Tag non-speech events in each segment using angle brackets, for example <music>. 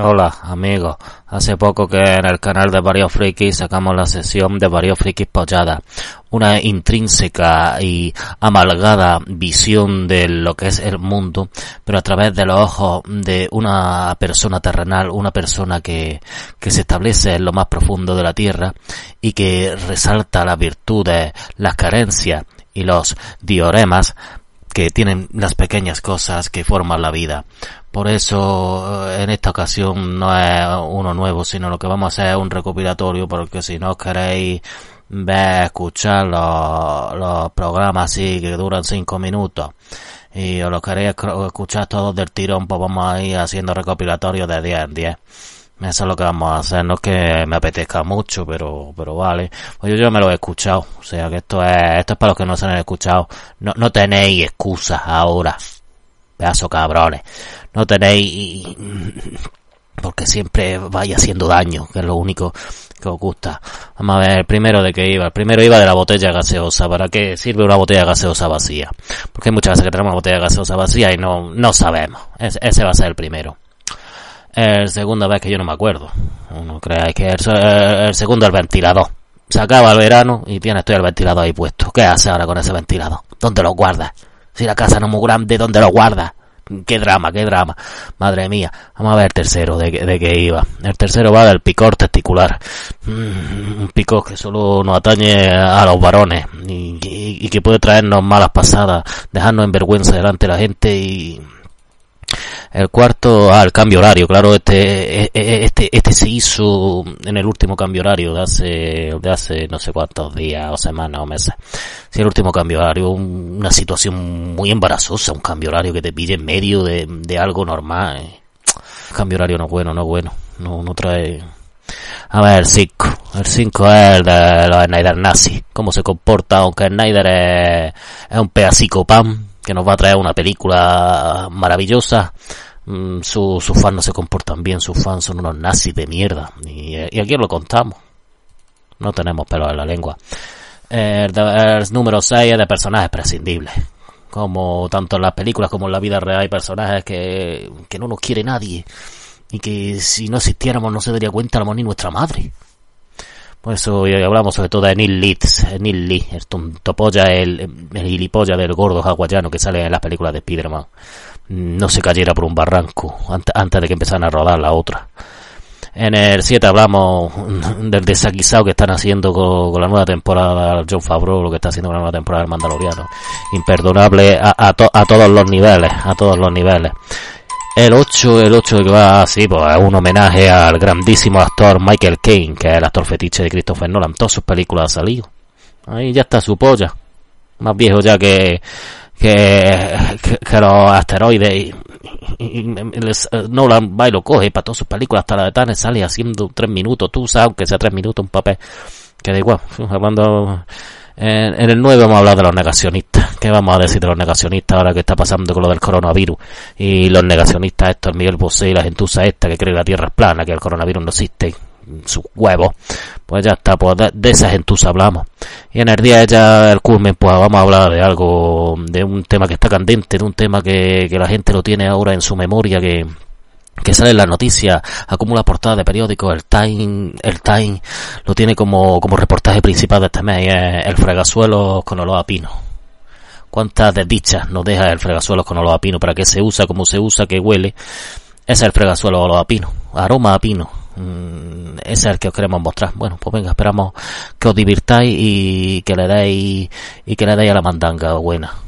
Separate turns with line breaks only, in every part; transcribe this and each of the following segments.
Hola, amigos. Hace poco que en el canal de Varios Frikis sacamos la sesión de Varios Frikis Pollada. Una intrínseca y amalgada visión de lo que es el mundo, pero a través de los ojos de una persona terrenal, una persona que, que se establece en lo más profundo de la tierra y que resalta las virtudes, las carencias y los dioremas que tienen las pequeñas cosas que forman la vida. Por eso en esta ocasión no es uno nuevo, sino lo que vamos a hacer es un recopilatorio, porque si no queréis ver, escuchar los, los programas así que duran cinco minutos y os lo queréis escuchar todos del tirón, pues vamos a ir haciendo recopilatorios de 10 en 10. Eso es lo que vamos a hacer, no es que me apetezca mucho, pero, pero vale. Pues yo, yo me lo he escuchado, o sea que esto es, esto es para los que no se han escuchado. No, no tenéis excusas ahora, pedazo cabrones. No tenéis, porque siempre vaya haciendo daño, que es lo único que os gusta. Vamos a ver, el primero de qué iba. El primero iba de la botella gaseosa. ¿Para qué sirve una botella gaseosa vacía? Porque muchas veces que tenemos una botella gaseosa vacía y no, no sabemos. ese va a ser el primero. El segundo vez que yo no me acuerdo. Uno cree que el, el segundo el ventilador. Se acaba el verano y tienes tú el ventilador ahí puesto. ¿Qué hace ahora con ese ventilador? ¿Dónde lo guardas? Si la casa no es muy grande, ¿dónde lo guardas? Qué drama, qué drama. Madre mía. Vamos a ver el tercero de, de qué iba. El tercero va del picor testicular. Mm, un picor que solo nos atañe a los varones y, y, que puede traernos malas pasadas, dejarnos en vergüenza delante de la gente y el cuarto, ah, el cambio horario, claro, este, e, e, este, este se hizo en el último cambio horario de hace, de hace no sé cuántos días o semanas o meses. Sí, el último cambio horario, una situación muy embarazosa, un cambio horario que te pide en medio de, de algo normal. El cambio horario no es bueno, no es bueno, no, no trae, a ver, el 5. El 5 es el de los Snyder nazi. Cómo se comporta, aunque Snyder es, es un pedacico pan que nos va a traer una película maravillosa. Mm, sus su fans no se comportan bien, sus fans son unos nazis de mierda. Y, aquí lo contamos. No tenemos pelo en la lengua. El, número 6 es de personajes prescindibles. Como tanto en las películas como en la vida real hay personajes que, que no nos quiere nadie. Y que si no existiéramos no se daría cuenta ni nuestra madre. Por eso hablamos sobre todo de Neil Leeds, Neil Lee, el tontopolla, el, el gilipollas del gordo hawaiano que sale en las películas de Spider-Man. No se cayera por un barranco antes, de que empezaran a rodar la otra. En el 7 hablamos <laughs> del desaguisado que están haciendo con, la nueva temporada John Favreau, lo que está haciendo con la nueva temporada del Mandaloriano. Imperdonable a, a todos los niveles, a todos los niveles. El 8, el 8 que va así, pues es un homenaje al grandísimo actor Michael Caine, que es el actor fetiche de Christopher Nolan. Todas sus películas han salido. Ahí ya está su polla. Más viejo ya que, que, que, los asteroides. Les, Nolan va y lo coge para todas sus películas. Hasta la de Tane sale haciendo tres minutos. Tú sabes, aunque sea tres minutos, un papel. Que da igual. <laughs> Hablando en, en, el 9 vamos a hablar de los negacionistas. ¿Qué vamos a decir de los negacionistas ahora que está pasando con lo del coronavirus? Y los negacionistas estos, Miguel Bosé y la gentuza esta que cree que la Tierra es plana, que el coronavirus no existe, sus huevos. Pues ya está, pues de, de esa gentuza hablamos. Y en el día ya el culmen, pues vamos a hablar de algo, de un tema que está candente, de un tema que, que la gente lo tiene ahora en su memoria, que, que sale en las noticias, acumula portada de periódicos, el Time, el Time lo tiene como, como reportaje principal de este mes, es el fregasuelo con olor a pino. ¿Cuántas desdichas nos deja el fregasuelo con olor a pino? ¿Para qué se usa? ¿Cómo se usa? ¿Qué huele? Ese es el fregasuelo olor a pino, aroma a pino. Mm, ese es el que os queremos mostrar. Bueno, pues venga, esperamos que os divirtáis y que le deis, y que le deis a la mandanga buena.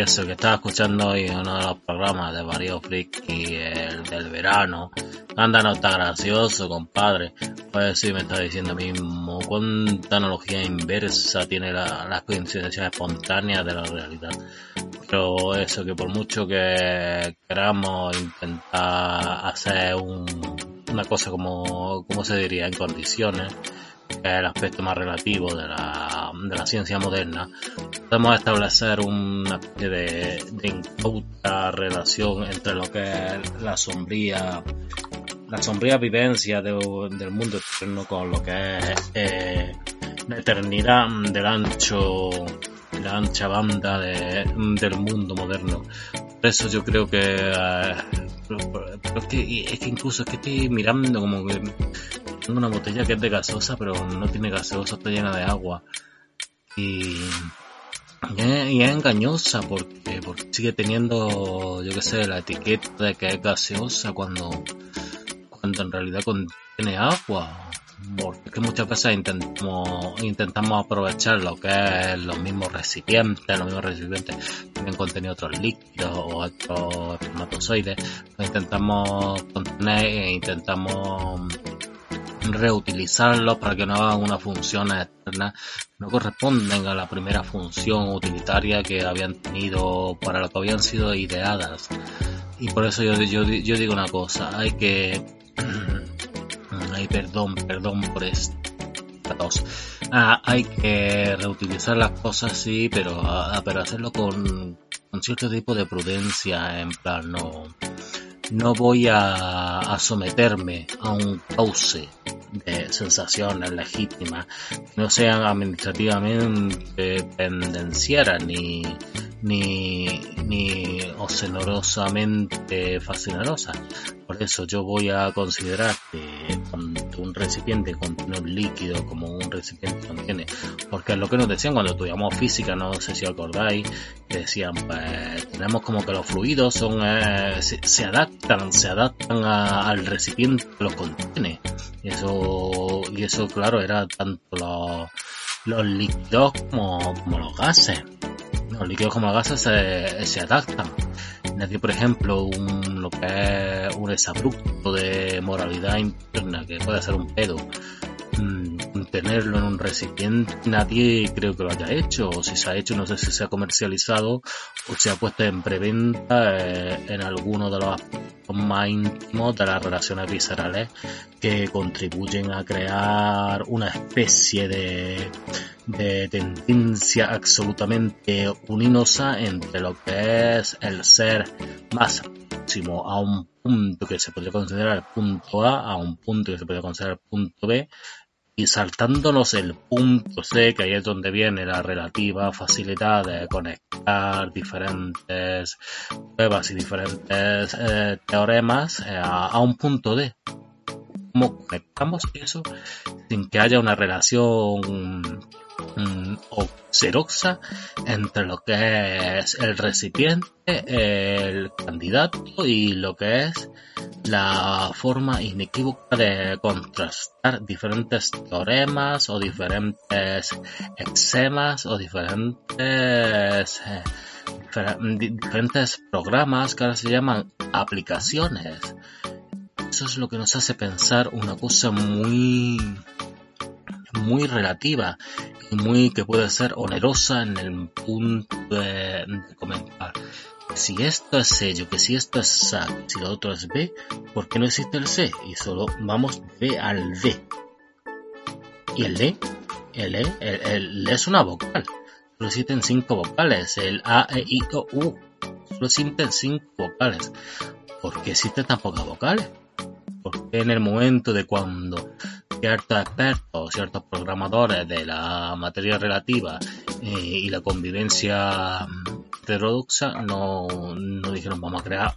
Eso, que estaba escuchando hoy uno de los programas de Mario Friki, el del verano. Anda, no está gracioso, compadre. Pues sí, me está diciendo mismo cuánta analogía inversa tiene la, las coincidencias espontáneas de la realidad. Pero eso, que por mucho que queramos intentar hacer un, una cosa como, como se diría, en condiciones, que es el aspecto más relativo de la, de la ciencia moderna, podemos establecer una especie de, de incauta relación entre lo que es la sombría la sombría vivencia de, del mundo externo con lo que es eh, la eternidad del ancho la ancha banda de, del mundo moderno. Por eso yo creo que eh, pero, es que es que incluso es que estoy mirando como que una botella que es de gaseosa pero no tiene gaseosa está llena de agua y es, engañosa porque, porque sigue teniendo, yo que sé, la etiqueta de que es gaseosa cuando, cuando en realidad contiene agua. Porque muchas veces intentamos, intentamos aprovechar lo que es los mismos recipientes, los mismos recipientes tienen contenido otros líquidos o otros espermatozoides, intentamos contener e intentamos reutilizarlos para que no hagan una función externa no corresponden a la primera función utilitaria que habían tenido para lo que habían sido ideadas. Y por eso yo, yo, yo digo una cosa, hay que... <clears throat> Ay, perdón, perdón por esto. Ah, hay que reutilizar las cosas, sí, pero, ah, pero hacerlo con, con cierto tipo de prudencia, en plan, no, no voy a, someterme a un cauce de sensaciones legítimas no sean administrativamente pendencieras ni, ni, ni ocenorosamente. Por eso yo voy a considerar que un recipiente contiene un líquido como un recipiente contiene, porque es lo que nos decían cuando estudiamos física, no sé si acordáis, decían, pues tenemos como que los fluidos son, eh, se, adaptan, se adaptan al recipiente que los contiene. Y eso, y eso claro, era tanto los, los líquidos como, como los gases. Los líquidos como los gases se, se adaptan. Nadie, por ejemplo, un, lo que es un exabrupto de moralidad interna, que puede ser un pedo, mm, tenerlo en un recipiente, nadie creo que lo haya hecho, o si se ha hecho, no sé si se ha comercializado o se ha puesto en preventa eh, en alguno de los más íntimos de las relaciones viscerales que contribuyen a crear una especie de, de tendencia absolutamente uninosa entre lo que es el ser más próximo a un punto que se podría considerar el punto A, a un punto que se podría considerar el punto B, y saltándonos el punto C, que ahí es donde viene la relativa facilidad de conectar diferentes pruebas y diferentes eh, teoremas eh, a, un punto D. ¿Cómo conectamos eso sin que haya una relación mm, xeroxa entre lo que es el recipiente, el candidato y lo que es la forma inequívoca de contrastar diferentes teoremas o diferentes exemas o diferentes eh, diferentes programas que ahora se llaman aplicaciones. Eso es lo que nos hace pensar una cosa muy muy relativa muy que puede ser onerosa en el punto de, comentar. Si esto es sello, que si esto es SAC, si lo otro es B, ¿por qué no existe el C? Y solo vamos B al B. ¿Y el D? El E, el, e es una vocal. Solo existen cinco vocales. El A, E, I, O, U. Solo existen cinco vocales. ¿Por qué existen tan pocas vocales? Porque en el momento de cuando ciertos expertos, ciertos programadores de la materia relativa eh, y la convivencia heterodoxa no, no dijeron vamos a crear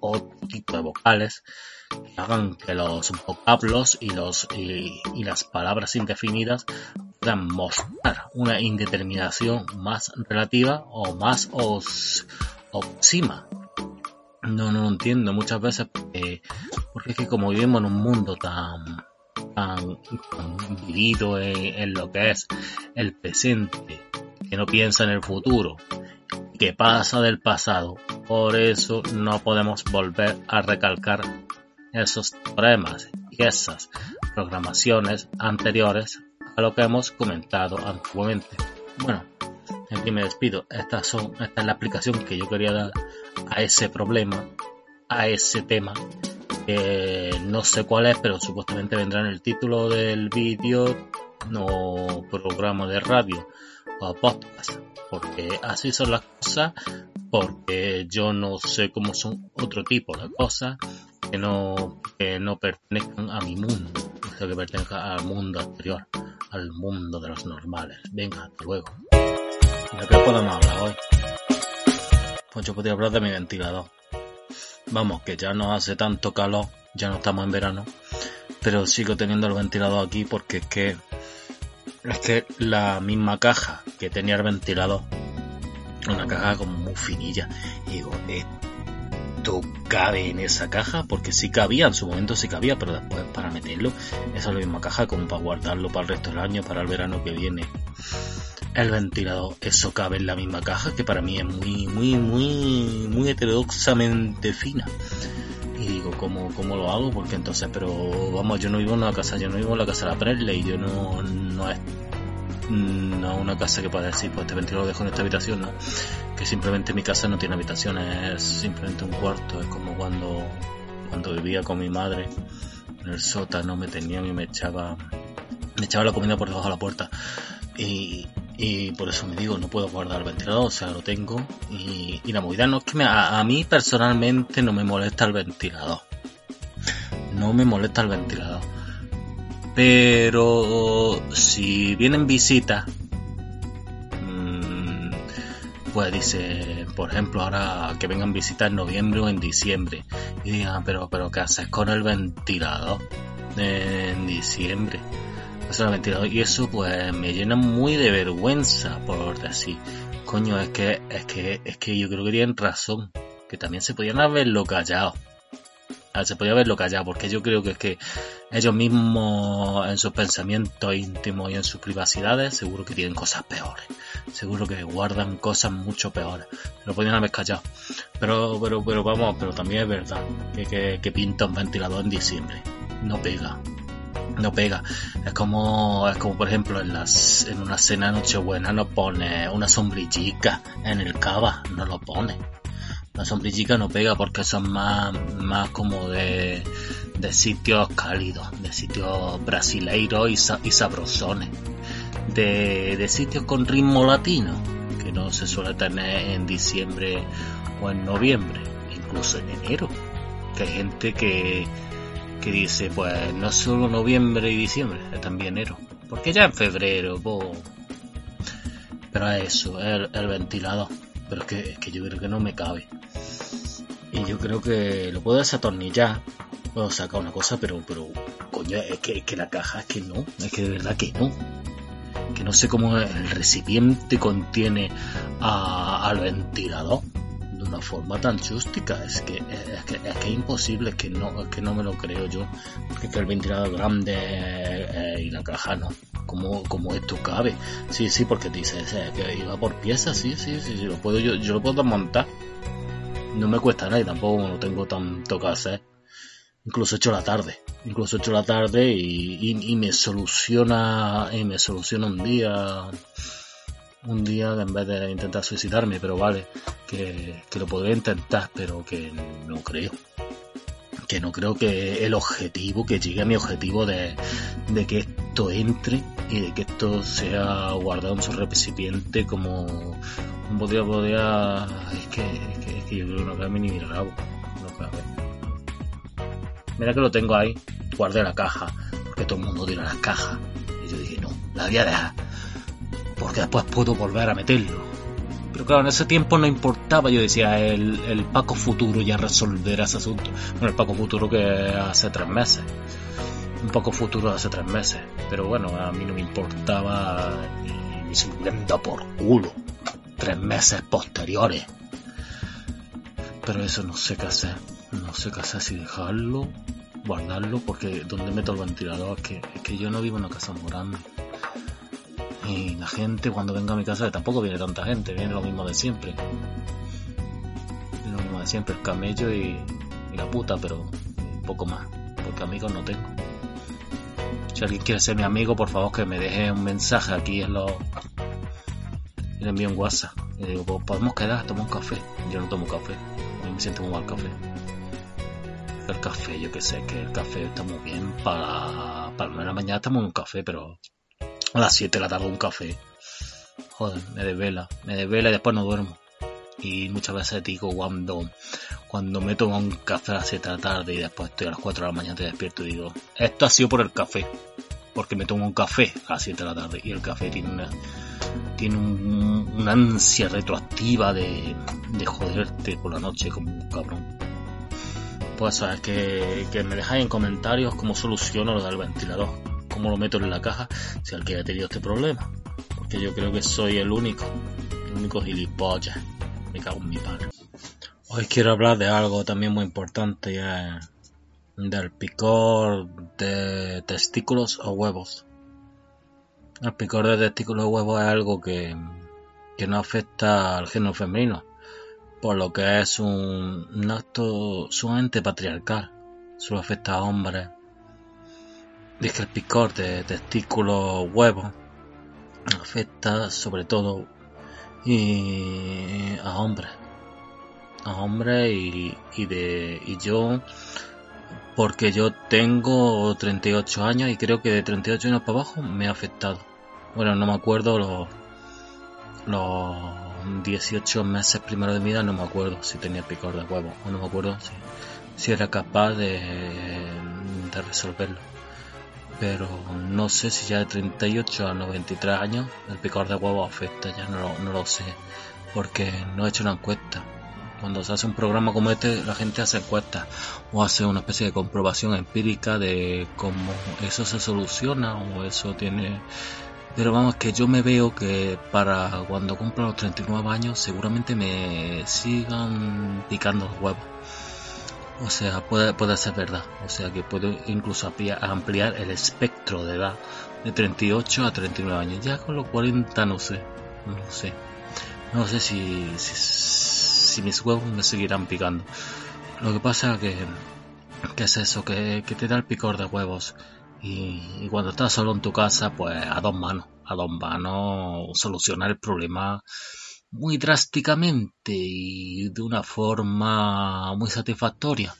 otro tipo de vocales que hagan que los vocablos y, los, y, las palabras indefinidas puedan mostrar una indeterminación más relativa o más os, óptima. No, no entiendo muchas veces porque, porque es que como vivimos en un mundo tan tan, vivido en, lo que es el presente, que no piensa en el futuro que pasa del pasado. Por eso no podemos volver a recalcar esos teoremas y esas programaciones anteriores a lo que hemos comentado antiguamente. Bueno, en fin me despido. Estas son, esta es la explicación que yo quería dar a ese problema, a ese tema. No sé cuál es, pero supuestamente vendrá en el título del vídeo o programa de radio o podcast. Porque así son las cosas, porque yo no sé cómo son otro tipo de cosas que no, que no pertenezcan a mi mundo, o sea, que pertenezcan al mundo anterior, al mundo de los normales. Venga, hasta luego. ¿De qué podemos hablar hoy? Pues yo podría hablar de mi ventilador. Vamos, que ya no hace tanto calor, ya no estamos en verano, pero sigo teniendo el ventilador aquí porque es que es que la misma caja que tenía el ventilador, una caja como muy finilla, y digo, esto cabe en esa caja, porque sí cabía, en su momento sí cabía, pero después para meterlo, esa es la misma caja como para guardarlo para el resto del año, para el verano que viene el ventilador. Eso cabe en la misma caja que para mí es muy, muy, muy, muy heterodoxamente fina. Y digo, ¿cómo, ¿cómo lo hago? Porque entonces, pero vamos, yo no vivo en una casa, yo no vivo en la casa de la Presley, yo no, no es no una casa que pueda decir, pues este ventilador lo dejo en esta habitación, no. Que simplemente mi casa no tiene habitaciones, es simplemente un cuarto, es como cuando, cuando vivía con mi madre en el sótano, me tenían y me echaba, me echaba la comida por debajo de la puerta. Y, y por eso me digo, no puedo guardar el ventilador, o sea, lo tengo. Y, la movida no es que me, a, mí personalmente no me molesta el ventilador. No me molesta el ventilador. Pero si vienen visitas, mm, pues dice, por ejemplo, ahora que vengan visitas en noviembre o en diciembre. Y digan, pero, pero ¿qué haces con el ventilador en diciembre? Y eso pues me llena muy de vergüenza por decir, coño, es que, es que, es que yo creo que tienen razón, que también se podían haberlo callado. Ah, se podía haberlo callado, porque yo creo que es que ellos mismos en sus pensamientos íntimos y en sus privacidades seguro que tienen cosas peores. Seguro que guardan cosas mucho peores. Se lo podían haber callado. Pero, pero, pero vamos, pero también es verdad que, que, que pinta un ventilador en diciembre. No pega no pega. Es como, es como por ejemplo en las, en una cena nochebuena no pone una sombrillica en el cava, no lo pone. La sombrillica no pega porque son más, más como de, de sitios cálidos, de sitios brasileiros y, y sabrosones, de, de sitios con ritmo latino, que no se suele tener en diciembre o en noviembre, incluso en enero, que hay gente que, que dice, pues no solo noviembre y diciembre, es también enero. Porque ya en febrero, Pero es eso, es el, ventilador. Pero es que, es que yo creo que no me cabe. Y yo creo que lo puedo desatornillar. Puedo sacar una cosa, pero, pero, coño, es que, es que la caja es que no. Es que de verdad que no. Que no sé cómo el recipiente contiene al ventilador una forma tan chústica. Es que es, que, es, imposible, es que, no, es que no me lo creo yo. Que el ventilador grande eh, y la caja no. Como, como esto cabe. Sí, sí, porque dices eh, que iba por piezas, sí, sí, sí, lo puedo, yo, yo lo puedo montar. No me cuesta nada y tampoco no tengo tanto que hacer. Incluso he hecho la tarde. Incluso he hecho la tarde y, y me soluciona, y me soluciona un día un día en vez de intentar suicidarme, pero vale, que, lo podré intentar, pero que no creo. Que no creo que el objetivo, que llegue a mi objetivo de, de que esto entre y de que esto sea guardado en su recipiente como un podía, podía, es que, es que, yo creo que no cabe ni mi rabo, no cabe. Mira que lo tengo ahí, guardé la caja, porque todo el mundo tira las cajas. Y yo dije, no, la voy a dejar porque después puedo volver a meterlo. Pero claro, en ese tiempo no importaba, yo decía, el, el Paco futuro ya resolverá ese asunto. Bueno, el Paco futuro que hace tres meses. Un Paco futuro hace tres meses. Pero bueno, a mí no me importaba ni, ni por culo. Tres meses posteriores. Pero eso no sé qué hacer. No sé qué hacer si dejarlo, guardarlo, porque donde meto el ventilador es que, que yo no vivo en una casa muy grande Y la gente cuando venga a mi casa, tampoco viene tanta gente, viene lo mismo de siempre. Lo mismo de siempre, el camello y, la puta, pero poco más, porque amigos no tengo. Si alguien quiere ser mi amigo, por favor que me deje un mensaje aquí en los... Y le envío un WhatsApp. Y digo, pues podemos quedar, tomar un café. Yo no tomo café, a mí me siento muy mal café. El café, yo que sé, que el café está muy bien para, para la mañana estamos en un café, pero a las 7 de la tarde un café. Joder, me desvela, me desvela y después no duermo. Y muchas veces digo cuando, cuando me tomo un café a las 7 de la tarde y después estoy a las 4 de la mañana te despierto y digo, esto ha sido por el café. Porque me tomo un café a las 7 de la tarde y el café tiene una, tiene una ansia retroactiva de, de joderte por la noche como un cabrón. Pues sabes que, que me dejáis en comentarios cómo soluciono lo del ventilador, cómo lo meto en la caja si alguien ha tenido este problema. Porque yo creo que soy el único, el único gilipollas. Me cago en mi padre. Hoy quiero hablar de algo también muy importante del picor de testículos o huevos. El picor de testículos o huevos es algo que, que no afecta al género femenino, por lo que es un, acto sumamente patriarcal. Solo afecta a hombres. Dice el picor de testículos huevos afecta sobre todo y a hombres. A hombres y, y de y yo porque yo tengo 38 años y creo que de 38 años para abajo me ha afectado. Bueno, no me acuerdo los los 18 meses primero de vida no me acuerdo si tenía picor de huevo o no me acuerdo si, si era capaz de, de, resolverlo. Pero no sé si ya de 38 a 93 años el picor de huevo afecta, ya no, no lo sé, porque no he hecho una encuesta. Cuando se hace un programa como este, la gente hace encuestas o hace una especie de comprobación empírica de cómo eso se soluciona o eso tiene pero vamos, que yo me veo que para cuando cumpla los 39 años seguramente me sigan picando los huevos. O sea, puede, puede ser verdad. O sea, que puedo incluso ampliar el espectro de edad de 38 a 39 años. Ya con los 40 no sé. No sé. No sé si, si, mis huevos me seguirán picando. Lo que pasa es que, que es eso, que, que te da el picor de huevos y, cuando estás solo en tu casa, pues a dos manos, a dos manos solucionar el problema muy drásticamente y de una forma muy satisfactoria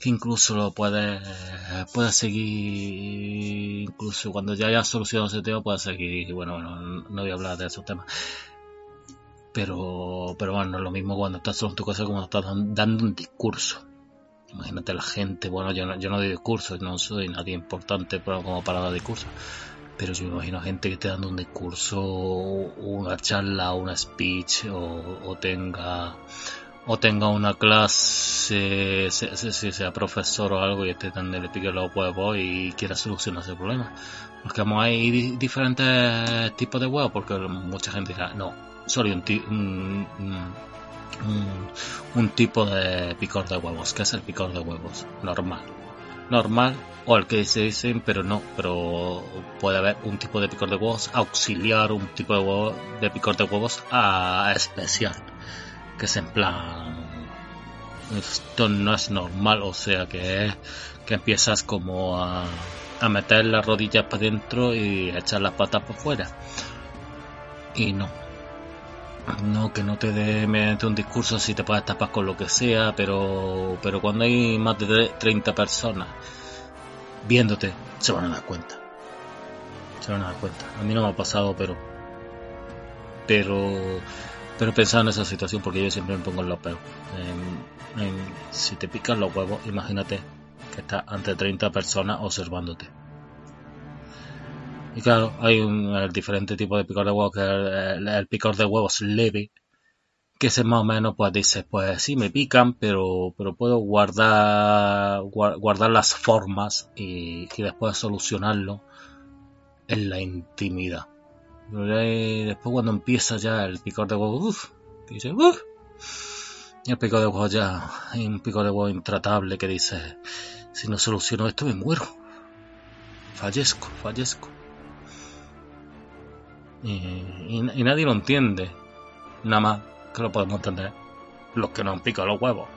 que incluso lo puedes puedes seguir incluso cuando ya hayas solucionado ese tema puedes seguir bueno bueno no voy a hablar de esos temas. Pero pero bueno no es lo mismo cuando estás solo en tu casa como estás dando un discurso. Imagínate la gente, bueno, yo no, yo no doy discursos, no soy nadie importante como para dar discursos, pero yo me imagino gente que esté dando un discurso, una charla, una speech, o, tenga o tenga una clase, si sea profesor o algo y esté tan le pique los huevos y quiera solucionar ese problema. Porque hay diferentes tipos de huevos, porque mucha gente dirá, no, solo un, un, un, tipo de picor de huevos, que es el picor de huevos normal. Normal, o el que se dicen, pero no, pero puede haber un tipo de picor de huevos auxiliar, un tipo de, huevo, de picor de huevos a especial, que es en plan, esto no es normal, o sea que, que empiezas como a, a meter las rodillas para adentro y echar las patas por fuera. Y no, no que no te dé mediante un discurso si te puedes tapar con lo que sea, pero, pero cuando hay más de 30 personas viéndote, se van a dar cuenta. Se van a dar cuenta. A mí no me ha pasado, pero. Pero. Pero pensaba en esa situación porque yo siempre me pongo en lo peor. si te pican los huevos, imagínate que estás ante 30 personas observándote y claro, hay un el diferente tipo de picor de huevos, que el, el, picor de huevos leve, que ese más o menos pues dices, pues sí me pican, pero, pero puedo guardar, guardar las formas y, y, después solucionarlo en la intimidad. Pero después cuando empieza ya el picor de huevos, uff, que dice, uff, y el picor de huevos ya, hay un picor de huevo intratable que dice, si no soluciono esto me muero. Fallezco, fallezco. Y, nadie lo entiende. Nada más que lo podemos entender los que nos han picado los huevos.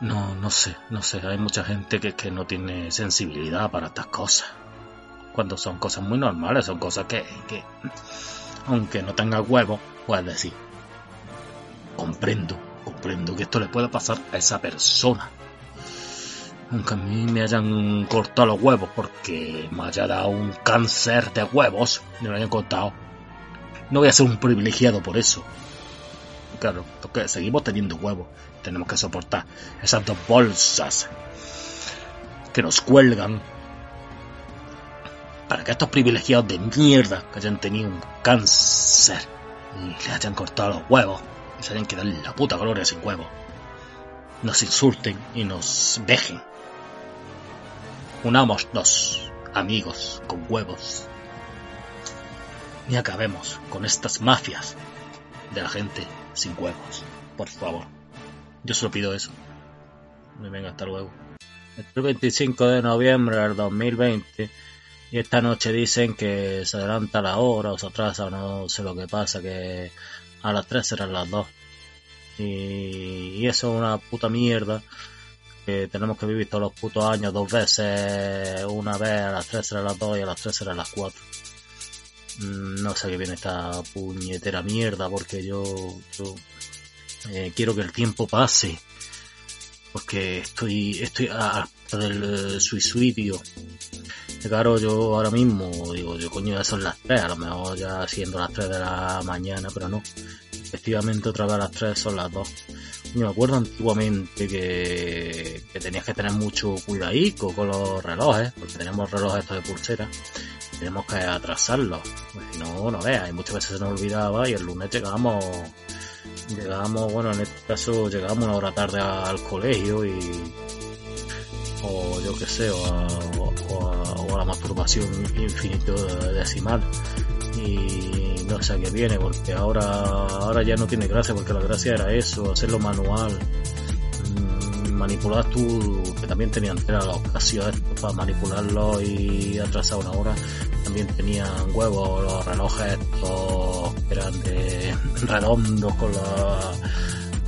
No, no sé, no sé. Hay mucha gente que, que no tiene sensibilidad para estas cosas. Cuando son cosas muy normales, son cosas que, que aunque no tenga huevos, puedes decir, comprendo, comprendo que esto le pueda pasar a esa persona aunque a mí me hayan cortado los huevos porque me haya dado un cáncer de huevos, me lo hayan cortado, no voy a ser un privilegiado por eso. Claro, porque seguimos teniendo huevos, tenemos que soportar esas dos bolsas que nos cuelgan para que estos privilegiados de mierda que hayan tenido un cáncer y le hayan cortado los huevos y se hayan quedado en la puta gloria sin huevos, nos insulten y nos dejen Unámonos, amigos, con huevos. Y acabemos con estas mafias de la gente sin huevos. Por favor. Yo solo pido eso. Me venga, hasta luego. El 25 de noviembre del 2020 y esta noche dicen que se adelanta la hora o se atrasa, no sé lo que pasa, que a las 3 serán las 2. Y, y eso es una puta mierda tenemos que vivir todos los putos años dos veces, una vez a las 3 será las 2 y a las 3 será las 4. Mm, no sé qué viene esta puñetera mierda porque yo, eh, quiero que el tiempo pase. Porque estoy, estoy hasta del eh, suicidio. Claro, yo ahora mismo digo, yo coño, ya son las 3, a lo mejor ya siendo las 3 de la mañana, pero no. Efectivamente otra vez a las 3 son las 2 me acuerdo antiguamente que, tenías que tener mucho cuidadico con los relojes, porque tenemos relojes estos de pulsera, tenemos que atrasarlos, pues si no, no veas, y muchas veces se nos olvidaba y el lunes llegábamos, llegábamos, bueno, en este caso llegábamos una hora tarde al colegio y, o yo qué sé, o a, la masturbación infinito decimal y no sé a qué viene porque ahora ahora ya no tiene gracia porque la gracia era eso hacerlo manual. Mm, manipular tú que también tenían era la ocasión para manipularlo y atrasar una hora. También tenían huevos los relojes estos que eran de redondos con la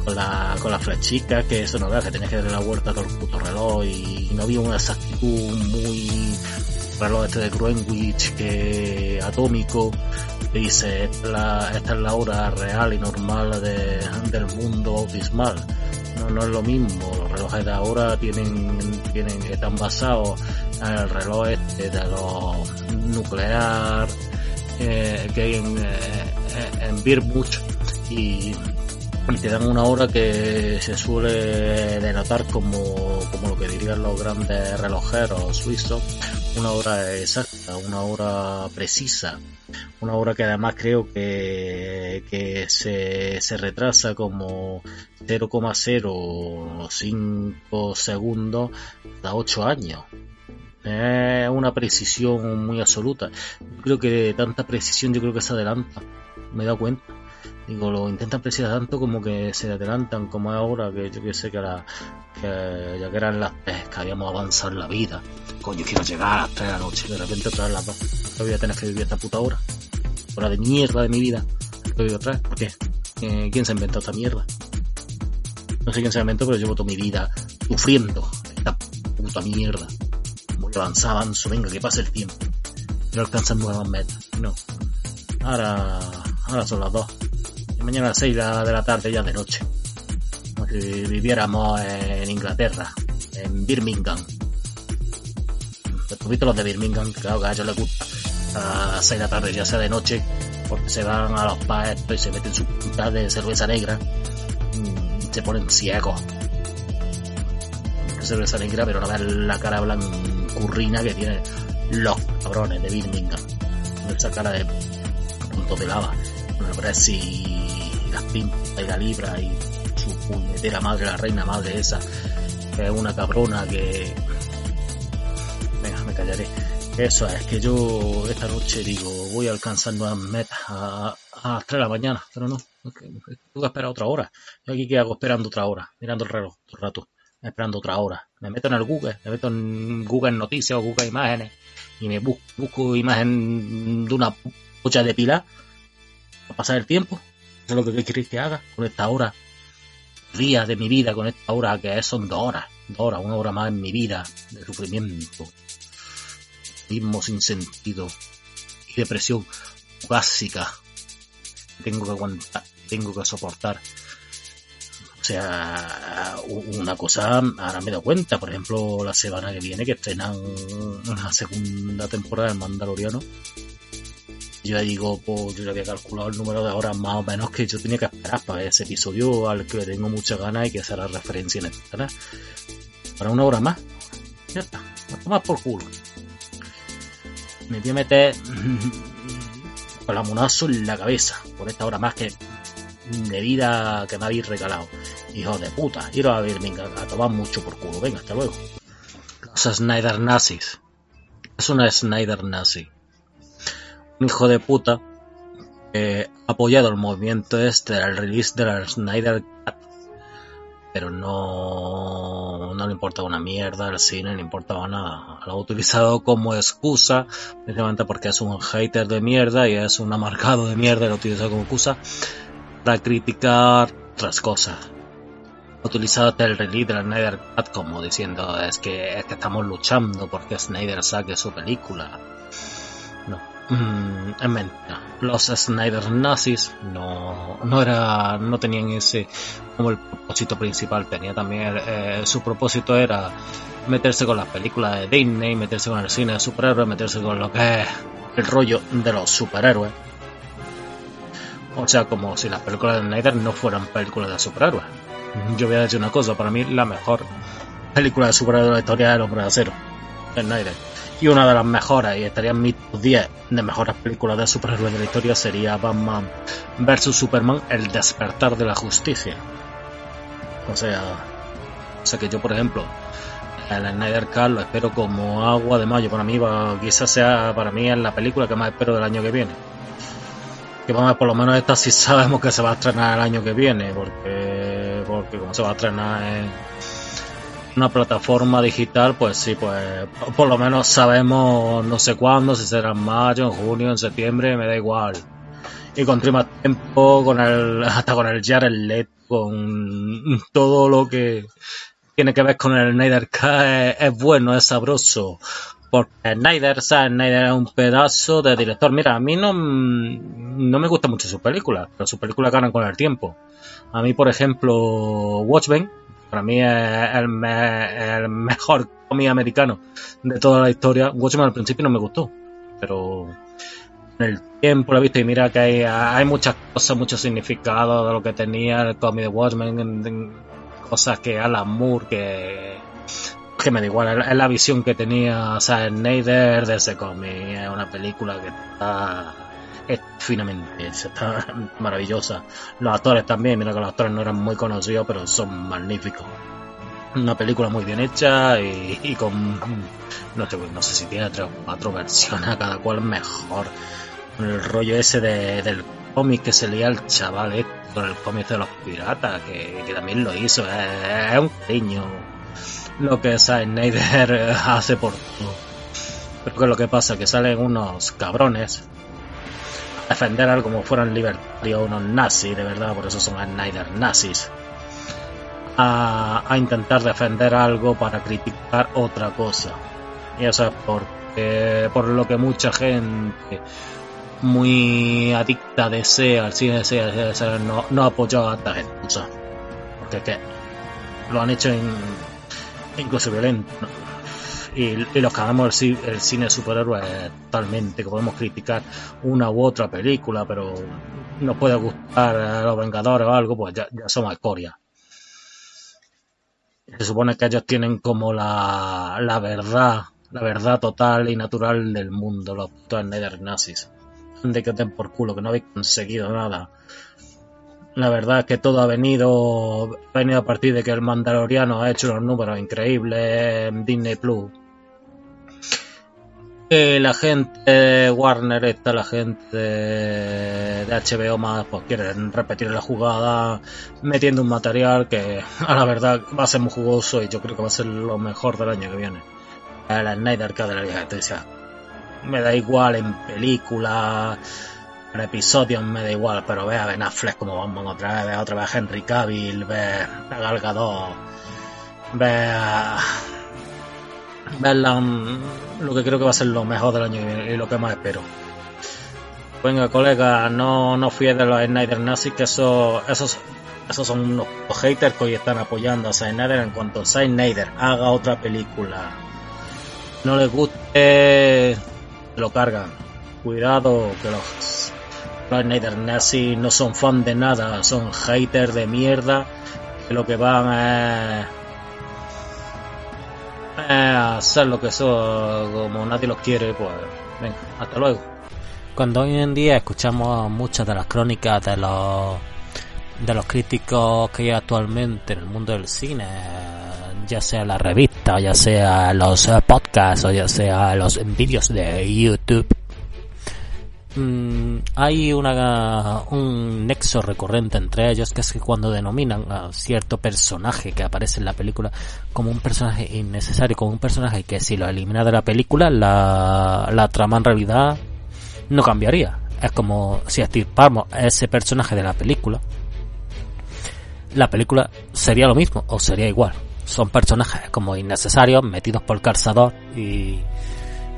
con la, con la flechica, que eso no veas que tenías que darle la vuelta a todo el puto reloj y no había una exactitud muy reloj este de Greenwich que atómico dice esta es la, hora real y normal de, del mundo bautismal no, no es lo mismo los relojes de ahora tienen tienen están basados en el reloj este de los nuclear eh, que hay en, eh, en Birmuch y y te dan una hora que se suele denotar como, como lo que dirían los grandes relojeros suizos, una hora exacta, una hora precisa, una hora que además creo que, que se, se retrasa como 0,05 segundos a 8 años. Es una precisión muy absoluta. Creo que tanta precisión yo creo que se adelanta. Me he dado cuenta. Digo, lo intentan precisar tanto como que se adelantan, como ahora, que yo que sé que, era, que ya que eran las tres, que habíamos avanzado la vida. Coño, quiero llegar a las 3 de la noche, de repente otra vez las dos. voy a tener que vivir esta puta hora. Hora de mierda de mi vida. Lo otra. ¿Por qué? Eh, ¿Quién se inventó esta mierda? No sé quién se inventó, pero llevo toda mi vida sufriendo esta puta mierda. Voy avanzar, avanzo, venga, que pase el tiempo. Quiero alcanzar nuevas metas. No. Ahora, ahora son las dos mañana a las 6 de la tarde ya de noche. Como si viviéramos en Inglaterra, en Birmingham. Visto los de Birmingham, claro que a ellos les gusta a las 6 de la tarde ya sea de noche, porque se van a los paes y se meten su puta de cerveza negra y se ponen ciegos. Cerveza negra, pero no vean la cara blancurrina que tienen los cabrones de Birmingham. Esa cara de punto de lava. La libra y su puñetera madre, la reina madre esa, que es una cabrona que... Venga, me callaré. Eso es que yo esta noche digo, voy a alcanzar nuevas metas a, a las 3 de la mañana, pero no, tengo que esperar otra hora. Yo aquí qué hago esperando otra hora, mirando el reloj todo el rato. esperando otra hora. Me meto en el Google, me meto en Google Noticias o Google Imágenes y me busco, imagen de una pocha de pila para pasar el tiempo. Es lo que queréis que haga con esta hora. Días de mi vida con esta hora que son dos horas. Dos horas, una hora más en mi vida de sufrimiento. Mismo sin sentido. Y depresión básica. Tengo que aguantar, tengo que soportar. O sea, una cosa, ahora me doy cuenta, por ejemplo, la semana que viene que estrenan una segunda temporada del Mandaloriano. Yo ya digo, pues yo ya había calculado el número de horas más o menos que yo tenía que esperar para ese episodio al que tengo muchas ganas y que será referencia en este canal. Para una hora más. Ya está. Más por culo. Me voy a meter <laughs> con la munazo en la cabeza por esta hora más que de vida que me habéis regalado. Hijo de puta, iros a ver, venga, a tomar mucho por culo. Venga, hasta luego. Los Snyder nazis. Es una Snyder nazi. Hijo de puta ha apoyado el movimiento este del release de la Snyder Cut. Pero no, no le importaba una mierda el cine, le importaba nada. Lo ha utilizado como excusa, precisamente porque es un hater de mierda y es un amargado de mierda lo ha utilizado como excusa para criticar otras cosas. Ha utilizado el release de la Snyder Cut como diciendo es que, es que estamos luchando porque Snyder saque su película. Mm, es mentira. Los Snyder nazis no, no era, no tenían ese como el propósito principal. Tenía también eh, su propósito era meterse con las películas de Disney, meterse con el cine de superhéroes, meterse con lo que es el rollo de los superhéroes o sea, como si las películas de Snyder no fueran películas de superhéroes. Yo voy a decir una cosa, para mí la mejor película de superhéroes de la historia es El Hombre de Acero, de Snyder. Y una de las mejores, y estaría en mis 10 de mejores películas de superhéroes de la historia, sería Batman vs Superman, El despertar de la justicia. O sea, o sea que yo, por ejemplo, el Snyder Cut lo espero como agua de mayo. Para mí, quizás sea, para mí es la película que más espero del año que viene que vamos, por lo menos esta sí sabemos que se va a estrenar el año que viene, porque, porque como se va a estrenar en una plataforma digital, pues sí, pues por lo menos sabemos no sé cuándo, si será en mayo, en junio, en septiembre, me da igual. Y con más tiempo, con el, <laughs> hasta con el Jared Leto, con todo lo que tiene que ver con el Snyder Cut es bueno, es sabroso porque Snyder, Snyder es un pedazo de director. Mira, a mí no, no me gusta mucho sus películas, pero sus películas ganan con el tiempo. A mí, por ejemplo, Watchmen, para mí es el, mejor cómic americano de toda la historia. Watchmen al principio no me gustó, pero en el tiempo lo he visto y mira que hay, muchas cosas, mucho significado de lo que tenía el cómic de Watchmen, cosas que Alan Moore, que me da igual, es la visión que tenía Snyder de ese cómic, es una película que está es finamente está maravillosa. Los actores también, mira que los actores no eran muy conocidos, pero son magníficos. Una película muy bien hecha y, con no, sé si tiene tres o cuatro versiones, a cada cual mejor. El rollo ese de, del cómic que se leía el chaval este, con el cómic de los piratas, que, también lo hizo, es, es un cariño lo que Snyder <laughs> hace por todo. Pero que lo que pasa que salen unos cabrones defender algo como fueran libertarios, unos nazis, de verdad, por eso son Snyder nazis. A, a, intentar defender algo para criticar otra cosa. Y eso es porque, por lo que mucha gente muy adicta desea al cine desea, desea no, no ha apoyado a esta gente. Porque que lo han hecho en incluso violento. Y, los que amamos el, el cine de superhéroes totalmente, que podemos criticar una u otra película, pero nos puede gustar a los Vengadores o algo, pues ya, somos escoria. Se supone que ellos tienen como la, la verdad, la verdad total y natural del mundo, los putos nazis. De que den por culo, que no habéis conseguido nada la verdad es que todo ha venido, ha venido a partir de que el Mandaloriano ha hecho unos números increíbles en Disney Plus.
Y la gente de Warner, está la gente de HBO más, pues quieren repetir la jugada metiendo un material que <laughs> a la verdad va a ser muy jugoso y yo creo que va a ser lo mejor del año que viene. La Snyder Cut de la vieja Me da igual en películas, en episodios me da igual, pero ve a Ben como vamos otra vez, ve otra vez a Henry Cavill, ve a Gal Gadot, ve a ver lo que creo que va a ser lo mejor del año y lo que más espero. Venga, colega, no, no fíes de los Snyder Nazis, que esos, esos, esos son unos haters que hoy están apoyando a Snyder en cuanto Snyder haga otra película. No les guste, lo cargan. Cuidado, que los, los Snyder Nazis no son fan de nada, son haters de mierda, que lo que van es hacer lo que eso como nadie los quiere, pues venga, hasta luego.
Cuando hoy en día escuchamos muchas de las crónicas de los de los críticos que hay actualmente en el mundo del cine, ya sea la revista, ya sea los podcasts o ya sea los vídeos de YouTube, Mm, hay una, un nexo recurrente entre ellos que es que cuando denominan a cierto personaje que aparece en la película como un personaje innecesario, como un personaje que si lo elimina de la película la, la trama en realidad no cambiaría. Es como si estirpamos ese personaje de la película, la película sería lo mismo o sería igual. Son personajes como innecesarios, metidos por calzador y,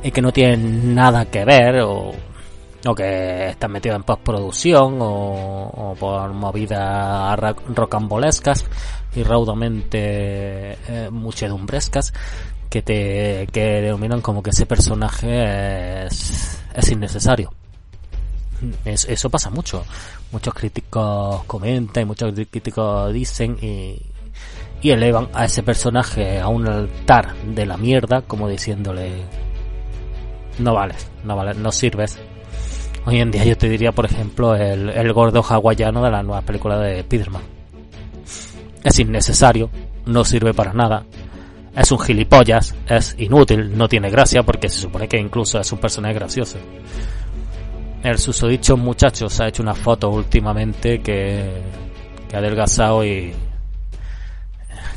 y que no tienen nada que ver o o que están metidos en postproducción o, o por movidas rocambolescas y raudamente eh, muchedumbrescas que te que denominan como que ese personaje es, es innecesario. eso pasa mucho. Muchos críticos comentan y muchos críticos dicen y, y elevan a ese personaje a un altar de la mierda como diciéndole no vales, no vales, no sirves, Hoy en día yo te diría, por ejemplo, el, el gordo hawaiano de la nueva película de Spiderman. Es innecesario, no sirve para nada, es un gilipollas, es inútil, no tiene gracia porque se supone que incluso es un personaje gracioso. El susodicho muchacho se ha hecho una foto últimamente que, que ha adelgazado y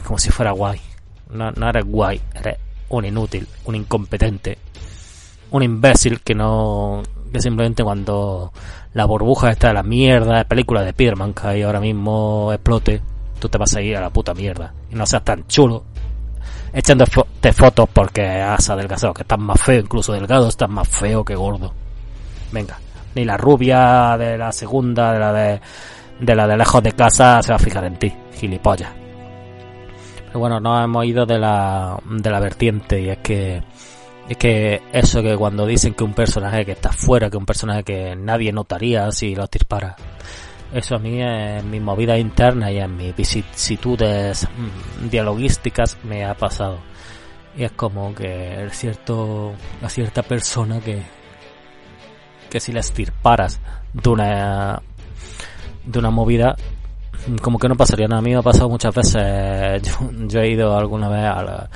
como si fuera guay. No, no eres guay, eres un inútil, un incompetente, un imbécil que no, que simplemente cuando la burbuja esta de la mierda de película de Spiderman que ahí ahora mismo explote, tú te vas a ir a la puta mierda. Y no seas tan chulo echándote fotos porque has adelgazado, que estás más feo, incluso delgado, estás más feo que gordo. Venga, ni la rubia de la segunda, de la de, de la de lejos de casa, se va a fijar en ti, gilipollas. Pero bueno, no hemos ido de la, de la vertiente y es que es que eso que cuando dicen que un personaje que está fuera, que un personaje que nadie notaría si lo dispara, eso a mí en mi movida interna y en mis vicisitudes dialogísticas me ha pasado. Y es como que cierto, a cierta persona que, que si la estirparas de una, de una movida, como que no pasaría nada. A mí me ha pasado muchas veces, <laughs> yo, yo he ido alguna vez a la,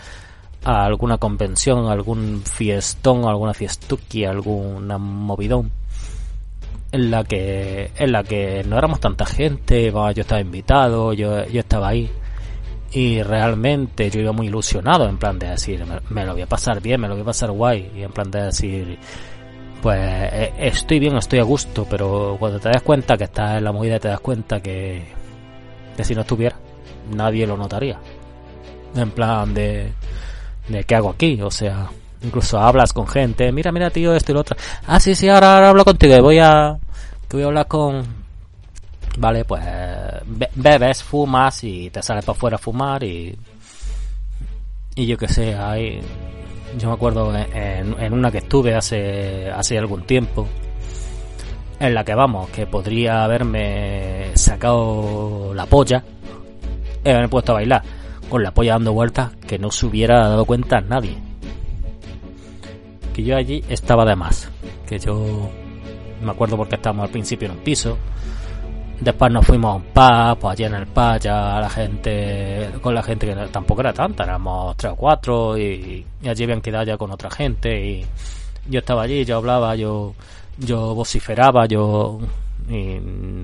a alguna convención, algún fiestón, alguna fiestuki, alguna movidón en la que en la que no éramos tanta gente, yo estaba invitado, yo, yo estaba ahí y realmente yo iba muy ilusionado en plan de decir, me, lo voy a pasar bien, me lo voy a pasar guay y en plan de decir, pues eh, estoy bien, estoy a gusto, pero cuando te das cuenta que estás en la movida te das cuenta que, que si no estuviera nadie lo notaría. En plan de de qué hago aquí, o sea, incluso hablas con gente, mira, mira tío, esto y lo otro. Ah, sí, sí, ahora, ahora hablo contigo, voy a, que voy a hablar con, vale, pues bebes, fumas y te sales para afuera a fumar y, y yo que sé, hay, yo me acuerdo en, en una que estuve hace, hace algún tiempo, en la que vamos, que podría haberme sacado la polla y haberme puesto a bailar con la polla dando vueltas que no se hubiera dado cuenta nadie. Que yo allí estaba de más. Que yo me acuerdo porque estábamos al principio en un piso. Después nos fuimos a un pub, pues allí en el pub ya la gente, con la gente que tampoco era tanta, éramos tres o cuatro y, allí habían quedado ya con otra gente y yo estaba allí, yo hablaba, yo, yo vociferaba, yo, y,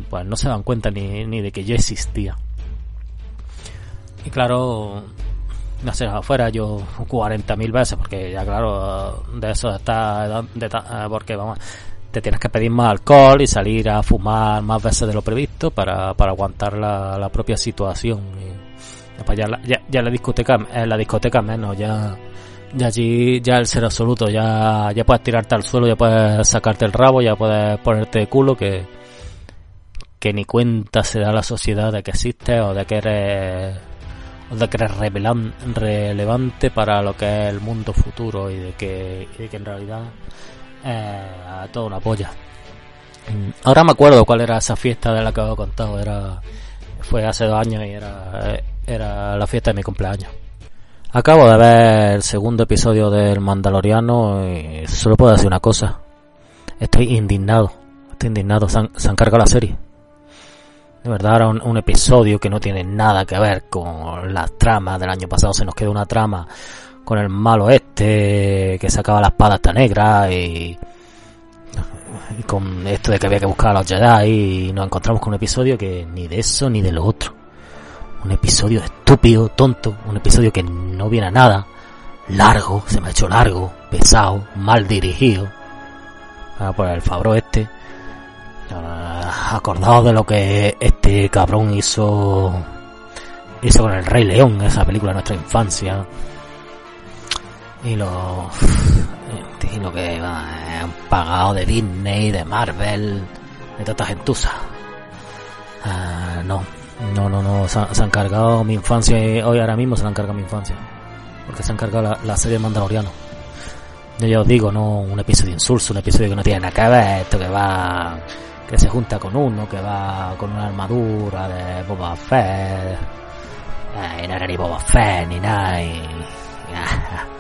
pues no se dan cuenta ni, ni de que yo existía. Y claro, sé, afuera yo 40.000 veces, porque ya claro, de eso está, de, porque vamos, te tienes que pedir más alcohol y salir a fumar más veces de lo previsto para, para aguantar la, la propia situación. Y, ya, la, discoteca, en la discoteca menos, ya, ya allí, ya el ser absoluto, ya, ya puedes tirarte al suelo, ya puedes sacarte el rabo, ya puedes ponerte de culo que, que ni cuenta se da la sociedad de que existe o de que eres de que eres relevante para lo que es el mundo futuro y de que, en realidad eh, toda una polla. Mm, ahora me acuerdo cuál era esa fiesta de la que os he contado. Era, fue hace dos años y era, era la fiesta de mi cumpleaños. Acabo de ver el segundo episodio del Mandaloriano y solo puedo decir una cosa. Estoy indignado. Estoy indignado. Se han, se han cargado la serie. De verdad era un, episodio que no tiene nada que ver con las tramas del año pasado. Se nos queda una trama con el malo este que sacaba la espada hasta negra y, y con esto de que había que buscar a los Jedi y nos encontramos con un episodio que ni de eso ni de lo otro. Un episodio estúpido, tonto, un episodio que no viene a nada, largo, se me ha hecho largo, pesado, mal dirigido. Ah, por el Fabro este. Ah, acordado de lo que este cabrón hizo hizo con el Rey León, esa película de nuestra infancia y lo y lo que han pagado de Disney, de Marvel, de toda esta gentuza. Ah, no, no, no, no, se, han cargado mi infancia y hoy ahora mismo se han cargado mi infancia. Porque se han cargado la, la serie Mandaloriano. Yo ya os digo, no un episodio insulso, un episodio que no tiene nada que ver, esto que va, que se junta con uno, que va con una armadura de Boba Fett, eh, no era ni Boba Fett ni nada, <laughs>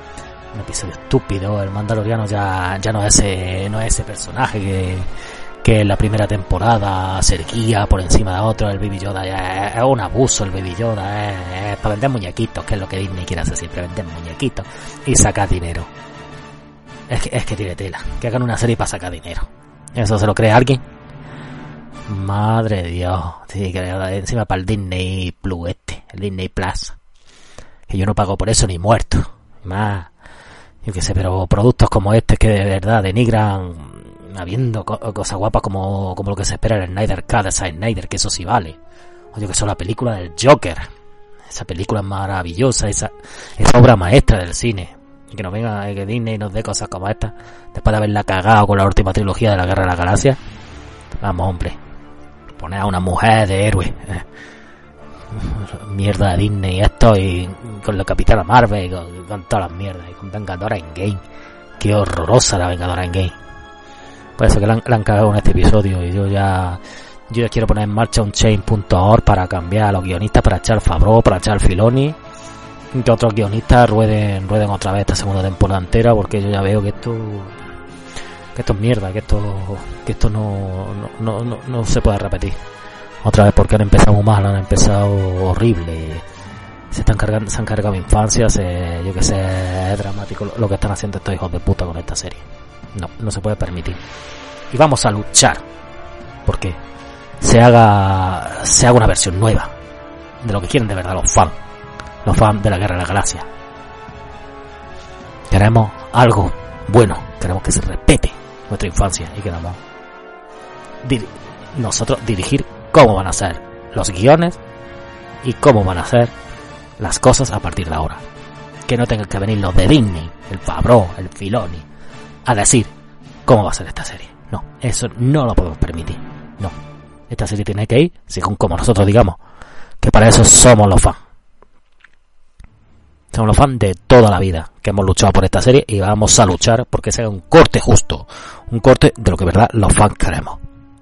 un episodio estúpido. El Mandaloriano ya, ya no es ese, no es ese personaje que, que en la primera temporada se erguía por encima de otro. El Baby Yoda ya es, un abuso. El Baby Yoda es, es, para vender muñequitos, que es lo que Disney quiere hacer siempre, vender muñequitos y sacar dinero. Es que, es que tiene tela. Que hagan una serie para sacar dinero. ¿Eso se lo cree alguien? Madre de Dios. Sí, que encima para el Disney Plus este, el Disney Plus. Que yo no pago por eso ni muerto. Más yo qué sé, pero productos como este que de verdad denigran habiendo co cosas guapas como, como lo que se espera en el Snyder Cut de Snyder, que eso sí vale. O yo que son la película del Joker. Esa película maravillosa, esa, esa obra maestra del cine. Y que nos venga, que Disney nos dé cosas como esta, después de haberla cagado con la última trilogía de la Guerra de la Galaxia. Vamos, hombre. Poner a una mujer de héroe. Eh mierda de Disney y esto y con la Capitana Marvel y con, todas las mierdas y con Vengadora en Game qué horrorosa la Vengadora en Game por eso que la han, la cagado en este episodio y yo ya yo ya quiero poner en marcha un chain.org para cambiar a los guionistas para echar Fabro, para echar Filoni que otros guionistas rueden rueden otra vez esta segunda temporada entera porque yo ya veo que esto que esto es mierda que esto que esto no, no, no, no se puede repetir otra vez porque han empezado mal, han empezado horrible. Se están cargando, se han cargado mi infancia, yo que sé, es dramático lo que están haciendo estos hijos de puta con esta serie. No, no se puede permitir. Y vamos a luchar porque se haga, se haga una versión nueva de lo que quieren de verdad los fans, los fans de la Guerra de la Galaxia. Queremos algo bueno, queremos que se respete nuestra infancia y queremos dir nosotros dirigir cómo van a ser los guiones y cómo van a ser las cosas a partir de ahora. Que no tengan que venir los de Disney, el Fabro, el Filoni, a decir cómo va a ser esta serie. No, eso no lo podemos permitir. No. Esta serie tiene que ir según como nosotros digamos. Que para eso somos los fans. Somos los fans de toda la vida que hemos luchado por esta serie y vamos a luchar porque sea un corte justo. Un corte de lo que verdad los fans queremos.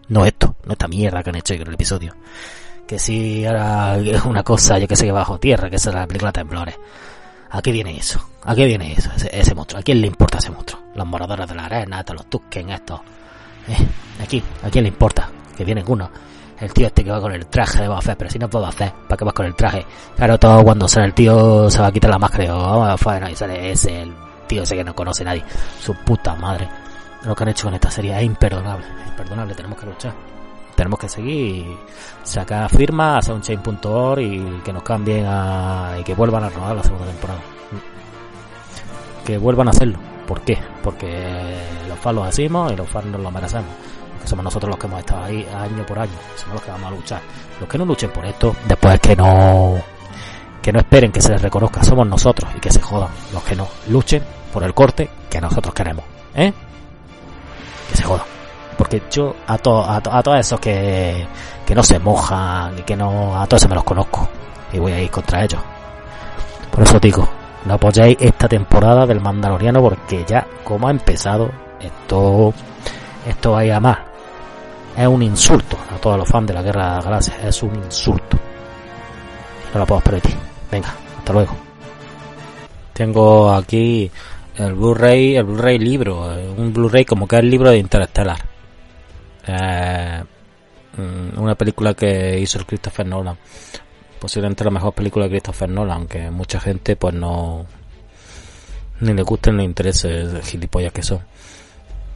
No esto, no esta mierda que han hecho en el episodio. Que si es una cosa, yo que sé, que bajo tierra, que es la película Temblores. ¿A qué viene eso? ¿A qué viene eso? Ese, monstruo. ¿A quién le importa ese monstruo? Los moradores de la arena, hasta los Tusken, estos. Eh, aquí, ¿a quién le importa? Que vienen uno. El tío este que va con el traje de Boba Fett, pero si no puedo hacer, ¿para qué vas con el traje? Claro, todo cuando sale el tío se va a quitar la máscara y vamos afuera y sale ese, el tío ese que no conoce nadie. Su puta madre. Lo que han hecho con esta serie es imperdonable. Imperdonable, tenemos que luchar. Tenemos que seguir, sacar firmas a soundchain.org y que nos cambien a, y que vuelvan a rodar la segunda temporada. Que vuelvan a hacerlo. ¿Por qué? Porque los fans los hacemos y los fans nos lo merecemos. Somos nosotros los que hemos estado ahí año por año. Somos los que vamos a luchar. Los que no luchen por esto, después que no que no esperen que se les reconozca, somos nosotros y que se jodan los que no luchen por el corte que nosotros queremos, ¿eh? Que se jodan. Porque yo a, to, a, a todos esos que, que no se mojan y que no, a todos esos me los conozco y voy a ir contra ellos. Por eso digo, no apoyéis esta temporada del Mandaloriano porque ya como ha empezado, esto, esto va a ir a más. Es un insulto a todos los fans de la Guerra de las Galaxias, es un insulto. No lo puedo permitir. Venga, hasta luego. Tengo aquí el Blu-ray, el Blu-ray libro, un Blu-ray como que es el libro de Interstellar. Eh, mm, una película que hizo el Christopher Nolan. Posiblemente la mejor película de Christopher Nolan, aunque mucha gente pues no ni le gusten ni le interese gilipollas que son.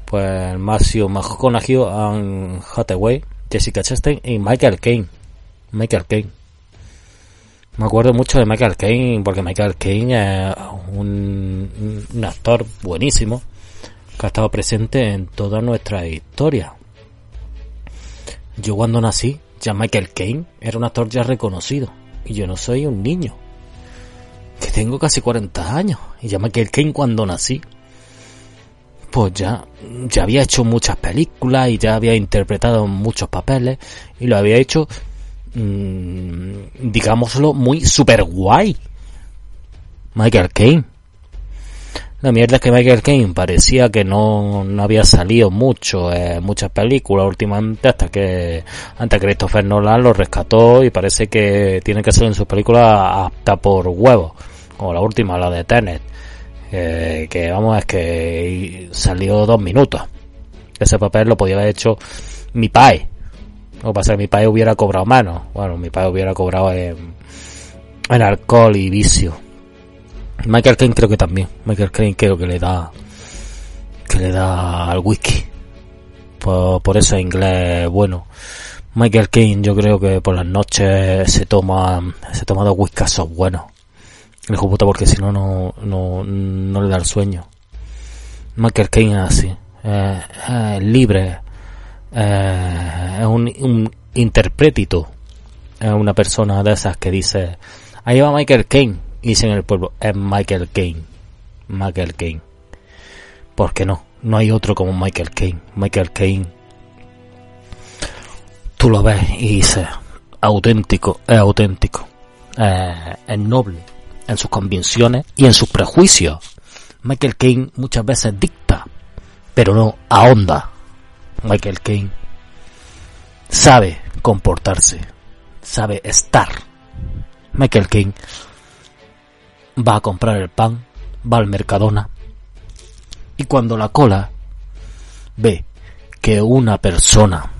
Pues Matthew McConaughey, Anne Hathaway, Jessica Chastain y Michael Caine. Michael Caine. Me acuerdo mucho de Michael Caine porque Michael Caine es un, actor buenísimo que ha estado presente en toda nuestra historia. Yo cuando nací, ya Michael Caine era un actor ya reconocido y yo no soy un niño. Que tengo casi 40 años y ya Michael Caine cuando nací pues ya, ya había hecho muchas películas y ya había interpretado muchos papeles y lo había hecho mmm, digámoslo, muy super guay. Michael Caine. La mierda es que Michael Caine parecía que no, no había salido mucho en muchas películas últimamente hasta que antes Christopher Nolan lo rescató y parece que tiene que ser en sus películas apta por huevos, como la última, la de Tenet, eh, que vamos, es que salió dos minutos. Ese papel lo podía haber hecho mi pai, lo que pasa que mi padre hubiera cobrado menos. Bueno, mi padre hubiera cobrado en, en alcohol y vicio. Michael Caine creo que también. Michael Caine creo que le da que le da al whisky. Por, por eso es inglés bueno. Michael Caine yo creo que por las noches se toma se toma dos whiskasos buenos. El hijo porque si no no no no le da el sueño. Michael Caine es así. Eh, eh, libre eh, es un, un interprétito. Es una persona de esas que dice, ahí va Michael Caine. Y dice en el pueblo, es Michael Caine. Michael Caine. ¿Por qué no? No hay otro como Michael Caine. Michael Caine. Tú lo ves y dices, auténtico, es auténtico. Es noble en sus convicciones y en sus prejuicios. Michael Caine muchas veces dicta, pero no ahonda. Michael Caine sabe comportarse, sabe estar. Michael Caine va a comprar el pan, va al Mercadona y cuando la cola ve que una persona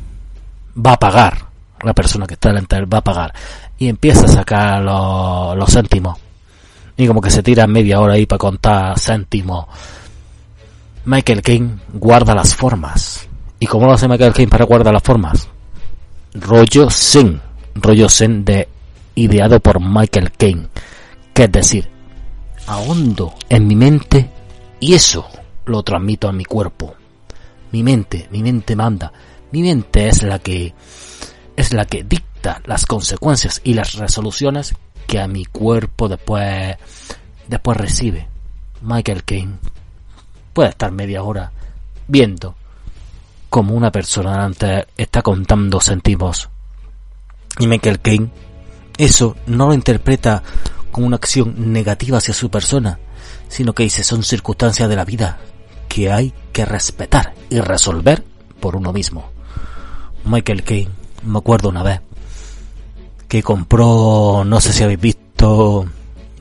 va a pagar, la persona que está delante de él va a pagar y empieza a sacar los, los céntimos y como que se tira media hora ahí para contar céntimos. Michael Caine guarda las formas. ¿Y cómo lo hace Michael Caine para guardar las formas? Rollo Zen. Rollo Zen de ideado por Michael Caine. Que es decir, ahondo en mi mente y eso lo transmito a mi cuerpo. Mi mente, mi mente manda. Mi mente es la que es la que dicta las consecuencias y las resoluciones que a mi cuerpo después después recibe. Michael Caine puede estar media hora viendo como una persona delante está contando céntimos. Y Michael Caine eso no lo interpreta como una acción negativa hacia su persona, sino que dice son circunstancias de la vida que hay que respetar y resolver por uno mismo. Michael Caine, me acuerdo una vez, que compró, no sé si habéis visto,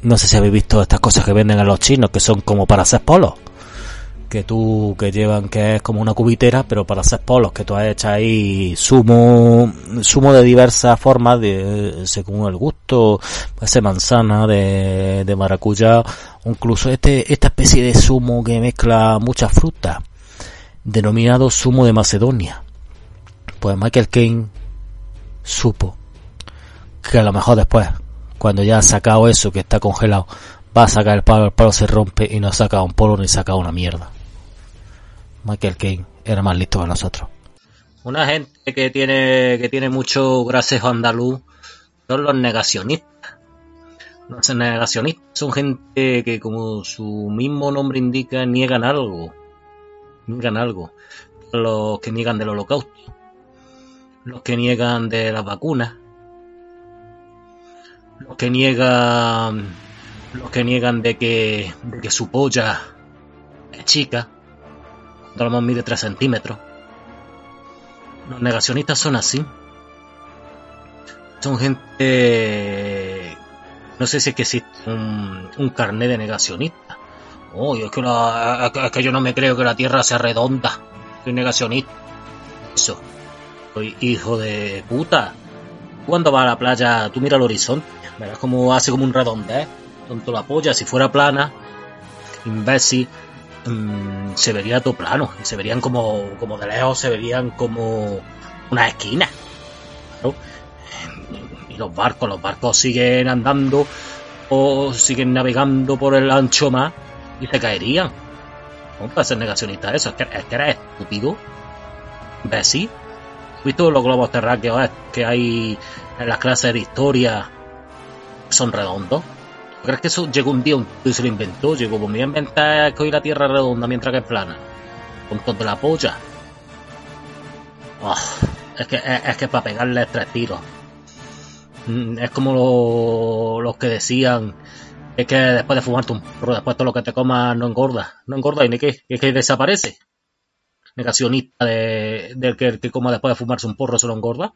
no sé si habéis visto estas cosas que venden a los chinos que son como para hacer polos.
que tú que llevan que es como una cubitera pero para hacer polos que tú has hecho ahí zumo zumo de diversas formas de según el gusto ser manzana de, de maracuyá incluso este esta especie de zumo que mezcla muchas frutas denominado zumo de Macedonia pues Michael Kane supo que a lo mejor después cuando ya ha sacado eso que está congelado va a sacar el palo, el palo se rompe y no saca un polo ni saca una mierda. Michael Kane era más listo que nosotros.
Una gente que tiene, que tiene mucho grasejo andaluz son los negacionistas. Los negacionistas son gente que, como su mismo nombre indica, niegan algo. Niegan algo. Los que niegan del holocausto. Los que niegan de las vacunas. Los que niegan. Los que niegan de que, de que su polla es chica Dormón mide 3 centímetros. Los negacionistas son así. Son gente... No sé si es que existe un, un carnet de negacionista. Oh, es que, es que yo no me creo que la Tierra sea redonda. Soy negacionista. Eso. Soy hijo de puta. Cuando vas a la playa, tú mira el horizonte. Verás como hace como un redondez. Tonto la polla. Si fuera plana, imbécil, Mm, se vería todo plano, se verían como, como de lejos, se verían como una esquina. Y los barcos, los barcos siguen andando o siguen navegando por el ancho mar y se caerían. ¿Cómo puede ser negacionista eso? Es que, es eres estúpido. ¿Ves? ¿Has visto los globos terráqueos que hay en las clases de historia? Son redondos. ¿Crees que eso llegó un día y se lo inventó? Llegó, pues me a inventar que hoy la Tierra es redonda mientras que es plana. Con todo de la polla. Ah, es que es, que para pegarle tres tiros. Mm, es como los que decían es que después de fumarte un porro, después todo lo que te comas no engorda. No engorda y ni es que desaparece. Negacionista de, del que, el que coma después de fumarse un porro solo engorda.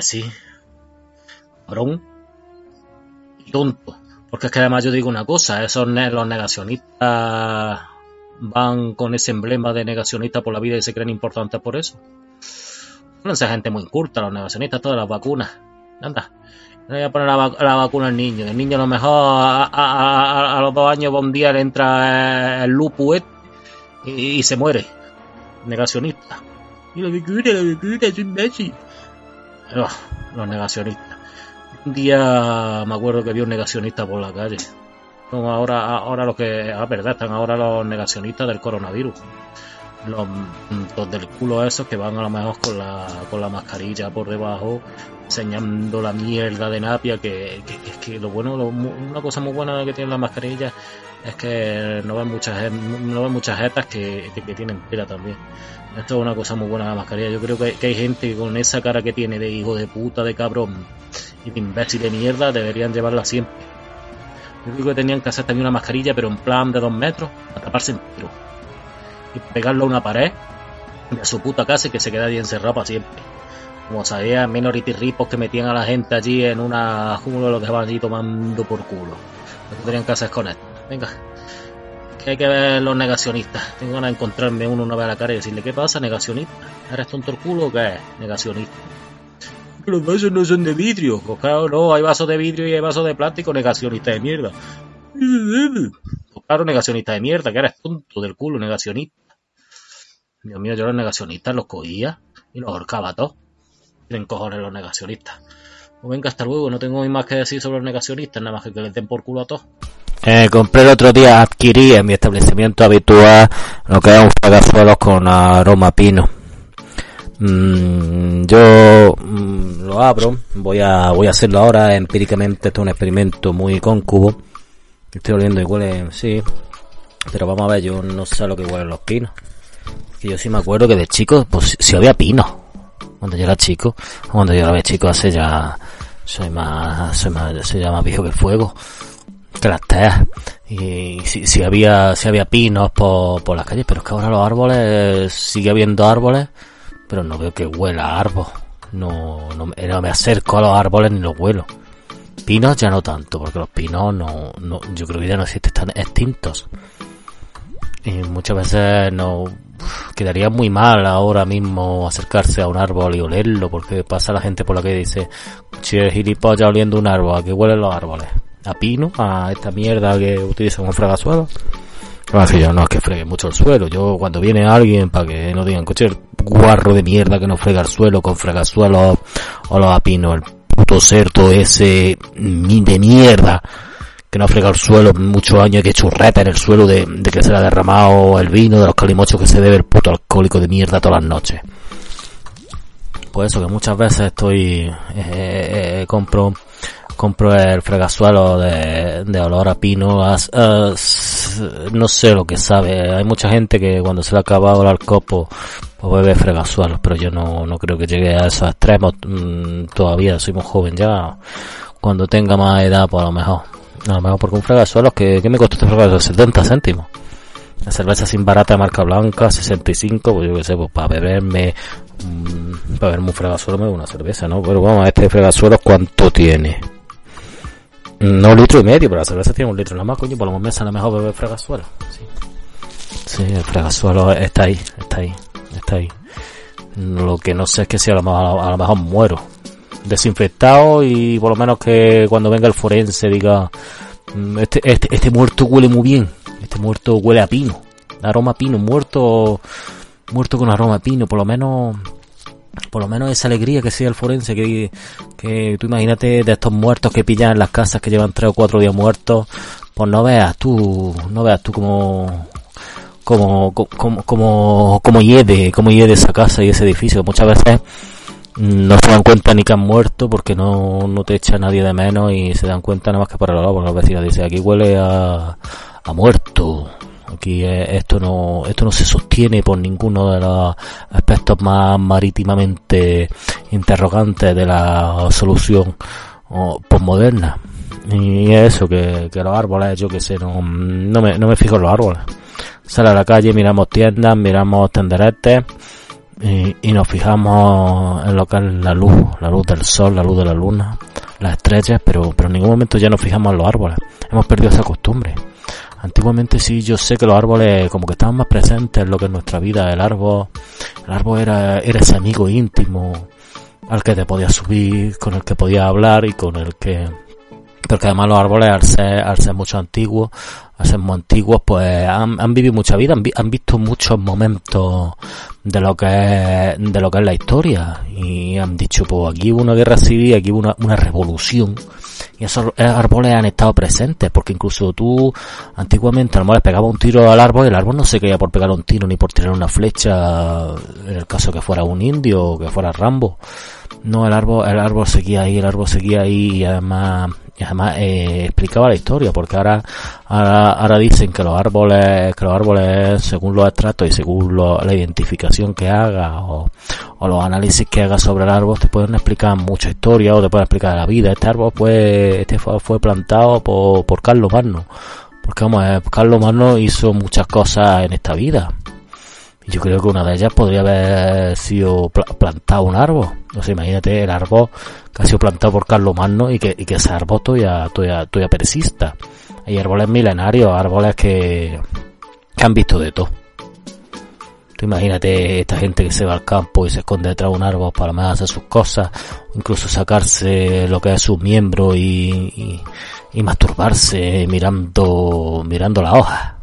sí. Cabrón tonto. Porque es que además yo digo una cosa, esos los negacionistas van con ese emblema de negacionista por la vida y se creen importantes por eso. No esa gente muy inculta, los negacionistas, todas las vacunas. Anda, no voy a poner la, vacuna al niño. El niño a lo mejor a, los dos años un día le entra el lupus y, se muere. Negacionista. Y la vacuna, la vacuna es imbécil. los negacionistas. Un día me acuerdo que vi un negacionista por la calle. ahora, ahora los que, ah, verdad, están ahora los negacionistas del coronavirus. Los, del culo esos que van a lo mejor con la, con la mascarilla por debajo, enseñando la mierda de napia, que, es que lo bueno, una cosa muy buena que tiene la mascarilla es que no ven muchas, no ven muchas jetas que, que, tienen pila también. Esto es una cosa muy buena la mascarilla. Yo creo que, que hay gente con esa cara que tiene de hijo de puta, de cabrón, y de imbécil de mierda deberían llevarla siempre. Yo creo que tenían que hacer también una mascarilla, pero en plan de dos metros, a taparse entero. Y pegarlo a una pared de su puta casa y que se quede ahí encerrado para siempre. Como sabía Minority Ripos que metían a la gente allí en una jungla los dejaban allí tomando por culo. Lo que tenían que hacer con esto. Venga, que hay que ver los negacionistas. Tengo ganas de encontrarme uno una vez a la cara y decirle, ¿qué pasa, negacionista? ¿Eres tonto el culo o qué es? Negacionista los vasos no son de vidrio. Pues claro, no, hay vasos de vidrio y hay vasos de plástico, negacionista de mierda. Pues claro, negacionista de mierda, que eres tonto del culo, negacionista. Dios mío, yo los negacionistas los cogía y los ahorcaba todos. Tienen cojones los negacionistas. Pues venga, hasta luego, no tengo más que decir sobre los negacionistas, nada más que que les den por culo a todos.
Eh, compré el otro día, adquirí en mi establecimiento habitual lo que es un fragazuelos con aroma pino Mm, yo mm, lo abro, voy a, voy a hacerlo ahora empíricamente, esto es un experimento muy cóncubo. Estoy oliendo y huele, sí, pero vamos a ver, yo no sé lo que huelen los pinos. Que yo sí me acuerdo que de chico, pues si había pino. Cuando yo era chico, cuando yo era chico hace ya, soy más, soy más, soy ya más viejo que el fuego. Que las teas. Y si, si había, si había pinos por, por las calles, pero es que ahora los árboles, sigue habiendo árboles pero no veo que huela árbol. No, no, me acerco a los árboles ni los huelo. Pinos ya no tanto, porque los pinos no, no yo creo que ya no existen, están extintos.
Y muchas veces no quedaría muy mal ahora mismo acercarse a un árbol y olerlo, porque pasa la gente por la que dice, si es gilipollas oliendo un árbol, ¿a qué huelen los árboles? ¿A pino? ¿A esta mierda que utilizan como fregasuelo? Así yo no es que fregue mucho el suelo. Yo cuando viene alguien para que no digan coche el guarro de mierda que no frega el suelo con fregasuelo o los apinos, el puto cerdo ese de mierda que no ha el suelo muchos años y que churreta en el suelo de, que se le ha derramado el vino, de los calimochos que se debe el puto alcohólico de mierda todas las noches. Pues eso, que muchas veces estoy, eh, eh, compro, compro el fregasuelo de, de olor a pino, no sé lo que sabe, hay mucha gente que cuando se le ha el alcopo, pues bebe fregasuelos, pero yo no, no creo que llegue a esos extremos, mm, todavía soy muy joven ya, cuando tenga más edad, pues a lo mejor. A lo mejor porque un fregasuelo que, que me costó este fregasuelo 70 céntimos. La cerveza sin barata de marca blanca, 65, pues yo qué sé, pues para beberme, mmm, para beberme un fregasuelo me una cerveza, ¿no? Pero vamos, este fregasuelo ¿cuánto tiene? No un litro y medio, pero la cerveza tiene un litro nada más, coño, por lo menos me sale mejor beber fregasuelo. Sí. sí, el fregasuelo está ahí, está ahí, está ahí. Lo que no sé es que si a lo mejor, a lo mejor muero desinfectado y por lo menos que cuando venga el forense diga mm, este, este, este muerto huele muy bien, este muerto huele a pino, aroma a pino, muerto, muerto con aroma a pino, por lo menos, por lo menos esa alegría que sea el forense, que, que tú imagínate de estos muertos que pillan en las casas que llevan tres o cuatro días muertos, pues no veas tú, no veas tú como, como, como, como, como hiede, como hiede esa casa y ese edificio. Muchas veces no se dan cuenta ni que han muerto porque no, no te echa nadie de menos y se dan cuenta nada más que para el porque los vecinos dicen aquí huele a, a muerto aquí esto no esto no se sostiene por ninguno de los aspectos más marítimamente interrogantes de la solución postmoderna y eso que, los árboles yo que sé no, no me, no me fijo en los árboles sale a la calle miramos tiendas miramos tenderetes y, nos fijamos en lo que es la luz, la luz del sol, la luz de la luna, las estrellas, pero, pero en ningún momento ya nos fijamos en los árboles. Hemos perdido esa costumbre. Antiguamente sí, yo sé que los árboles como que estaban más presentes en lo que es nuestra vida. El árbol, el árbol era, era ese amigo íntimo al que te podías subir, con el que podías hablar y con el que porque además los árboles al ser, al ser mucho antiguos, al ser muy antiguos, pues han, han vivido mucha vida, han, han, visto muchos momentos de lo que es, de lo que es la historia y han dicho, pues aquí hubo una guerra civil, aquí hubo una, una revolución y esos árboles han estado presentes porque incluso tú antiguamente a lo mejor pegaba un tiro al árbol y el árbol no se quería por pegar un tiro ni por tirar una flecha en el caso que fuera un indio o que fuera Rambo. No el árbol el árbol seguía ahí el árbol seguía ahí y además y además eh, explicaba la historia porque ahora, ahora, ahora dicen que los árboles que los árboles según los extractos y según la identificación que haga o, los análisis que haga sobre el árbol te pueden explicar mucha historia o te pueden explicar la vida. Este árbol pues este fue, fue plantado por, por Carlos Magno porque vamos Carlos Magno hizo muchas cosas en esta vida yo creo que una de ellas podría haber sido plantado un árbol. No sé, imagínate el árbol que ha sido plantado por Carlos Magno y que, y que ese árbol todavía, todavía, todavía persista. Hay árboles milenarios, árboles que, que han visto de todo. Tú imagínate esta gente que se va al campo y se esconde detrás de un árbol para más hacer sus cosas, incluso sacarse lo que es sus miembros y, y, y masturbarse mirando, mirando la hoja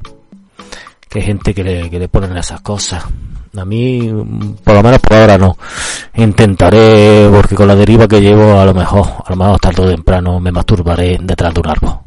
que gente que le, que le ponen esas cosas. A mí, por lo menos por ahora no. Intentaré, porque con la deriva que llevo, a lo mejor, a lo mejor tarde o temprano me masturbaré detrás de un árbol.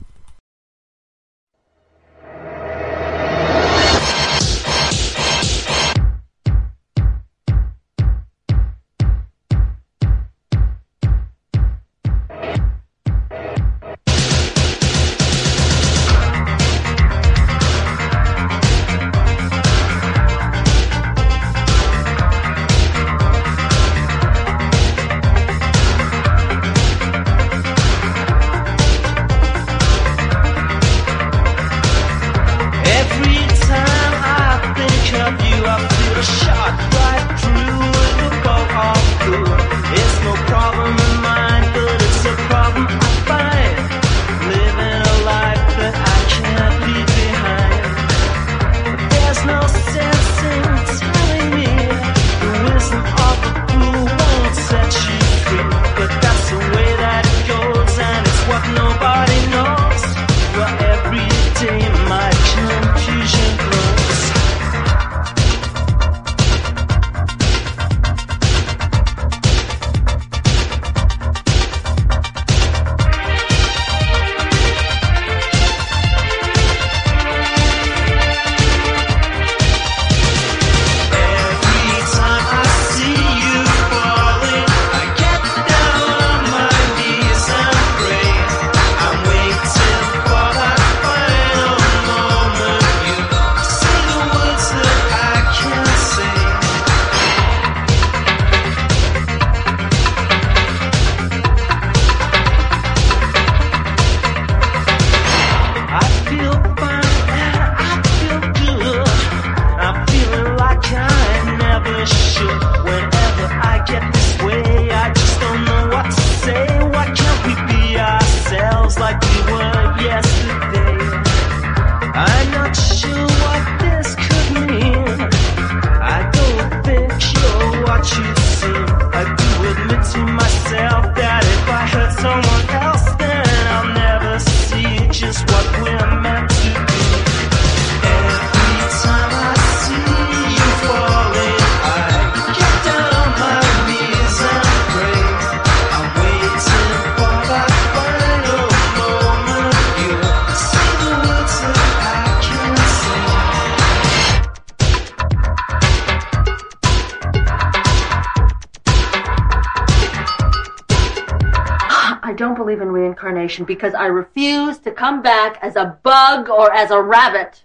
Because I refuse to come back as a bug or as a rabbit.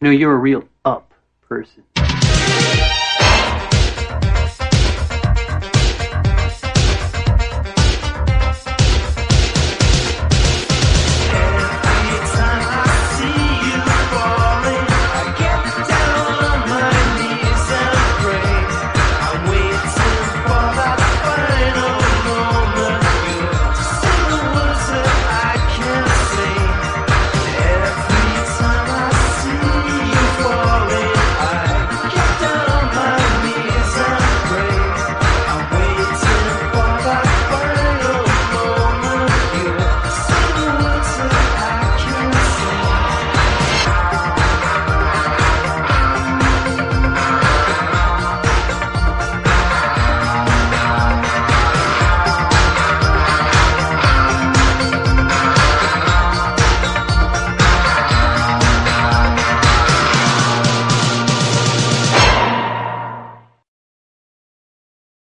No, you're a real up person.